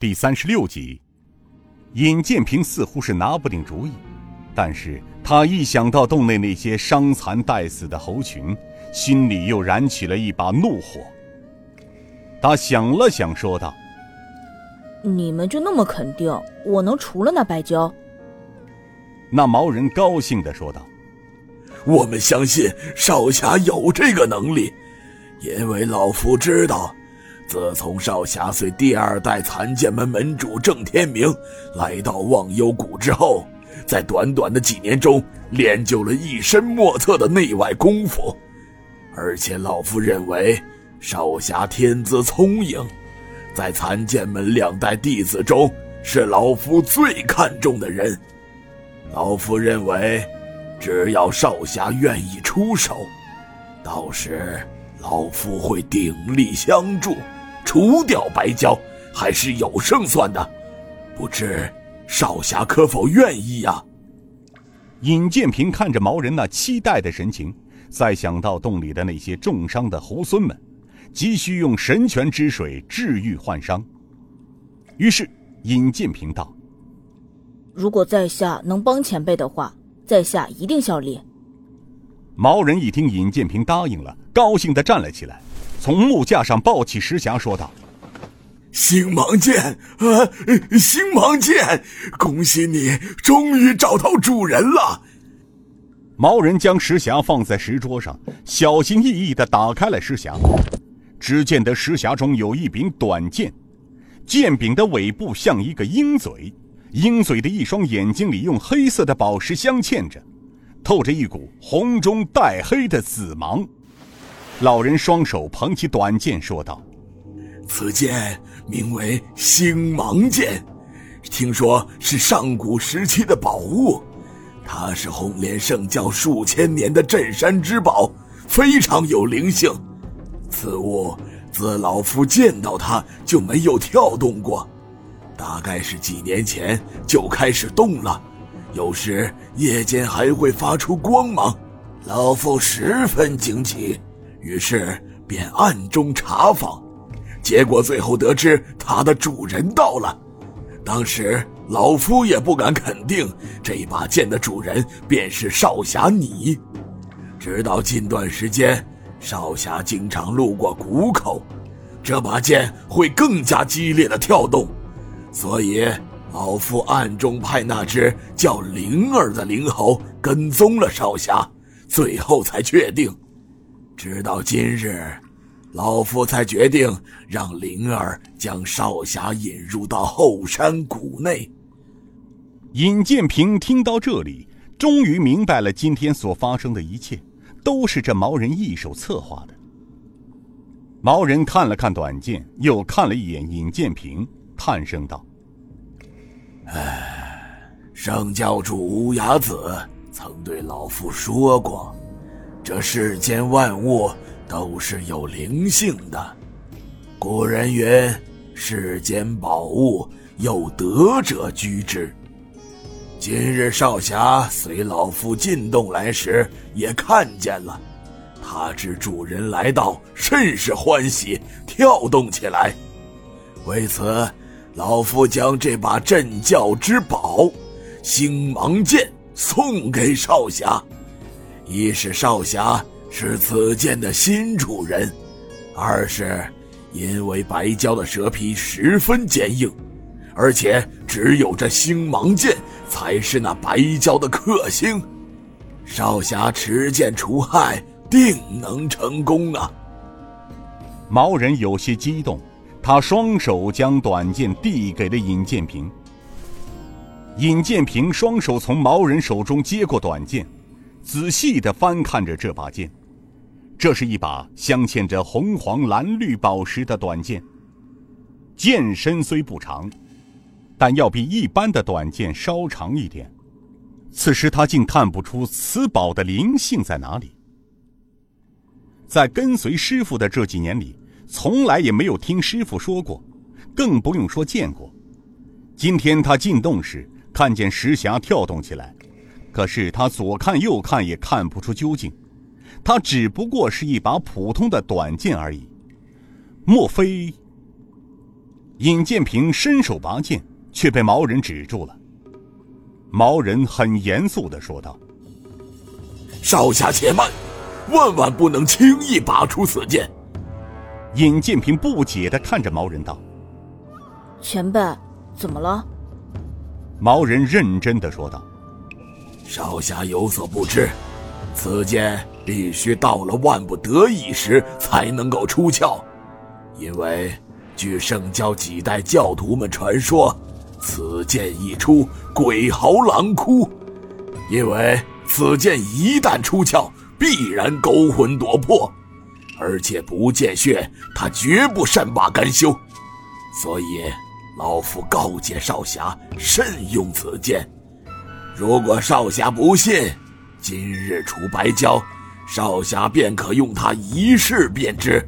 第三十六集，尹建平似乎是拿不定主意，但是他一想到洞内那些伤残待死的猴群，心里又燃起了一把怒火。他想了想，说道：“你们就那么肯定我能除了那白蛟？”那毛人高兴的说道：“我们相信少侠有这个能力，因为老夫知道。”自从少侠随第二代残剑门门主郑天明来到忘忧谷之后，在短短的几年中练就了一身莫测的内外功夫，而且老夫认为少侠天资聪颖，在残剑门两代弟子中是老夫最看重的人。老夫认为，只要少侠愿意出手，到时老夫会鼎力相助。除掉白蛟还是有胜算的，不知少侠可否愿意呀？尹建平看着毛人那期待的神情，再想到洞里的那些重伤的猴孙们，急需用神泉之水治愈患伤。于是尹建平道：“如果在下能帮前辈的话，在下一定效力。”毛人一听尹建平答应了，高兴的站了起来。从木架上抱起石匣，说道：“星芒剑啊，星芒剑！恭喜你，终于找到主人了。”毛人将石匣放在石桌上，小心翼翼的打开了石匣。只见得石匣中有一柄短剑，剑柄的尾部像一个鹰嘴，鹰嘴的一双眼睛里用黑色的宝石镶嵌着，透着一股红中带黑的紫芒。老人双手捧起短剑，说道：“此剑名为星芒剑，听说是上古时期的宝物。它是红莲圣教数千年的镇山之宝，非常有灵性。此物自老夫见到它就没有跳动过，大概是几年前就开始动了。有时夜间还会发出光芒，老夫十分惊奇。”于是便暗中查访，结果最后得知他的主人到了。当时老夫也不敢肯定这把剑的主人便是少侠你。直到近段时间，少侠经常路过谷口，这把剑会更加激烈的跳动，所以老夫暗中派那只叫灵儿的灵猴跟踪了少侠，最后才确定。直到今日，老夫才决定让灵儿将少侠引入到后山谷内。尹建平听到这里，终于明白了今天所发生的一切，都是这毛人一手策划的。毛人看了看短剑，又看了一眼尹建平，叹声道：“唉，圣教主乌鸦子曾对老夫说过。”这世间万物都是有灵性的，古人云：“世间宝物有德者居之。”今日少侠随老夫进洞来时，也看见了。他知主人来到，甚是欢喜，跳动起来。为此，老夫将这把镇教之宝——星芒剑送给少侠。一是少侠是此剑的新主人，二是因为白蛟的蛇皮十分坚硬，而且只有这星芒剑才是那白蛟的克星，少侠持剑除害定能成功啊！毛人有些激动，他双手将短剑递给了尹建平。尹建平双手从毛人手中接过短剑。仔细的翻看着这把剑，这是一把镶嵌着红黄蓝绿宝石的短剑。剑身虽不长，但要比一般的短剑稍长一点。此时他竟看不出此宝的灵性在哪里。在跟随师傅的这几年里，从来也没有听师傅说过，更不用说见过。今天他进洞时，看见石匣跳动起来。可是他左看右看也看不出究竟，它只不过是一把普通的短剑而已。莫非？尹建平伸手拔剑，却被毛人止住了。毛人很严肃的说道：“少侠且慢，万万不能轻易拔出此剑。”尹建平不解的看着毛人道：“前辈，怎么了？”毛人认真的说道：“少侠有所不知，此剑必须到了万不得已时才能够出鞘，因为……”据圣教几代教徒们传说，此剑一出，鬼嚎狼哭，因为此剑一旦出鞘，必然勾魂夺魄，而且不见血，他绝不善罢甘休。所以，老夫告诫少侠慎用此剑。如果少侠不信，今日除白蛟，少侠便可用它一试便知。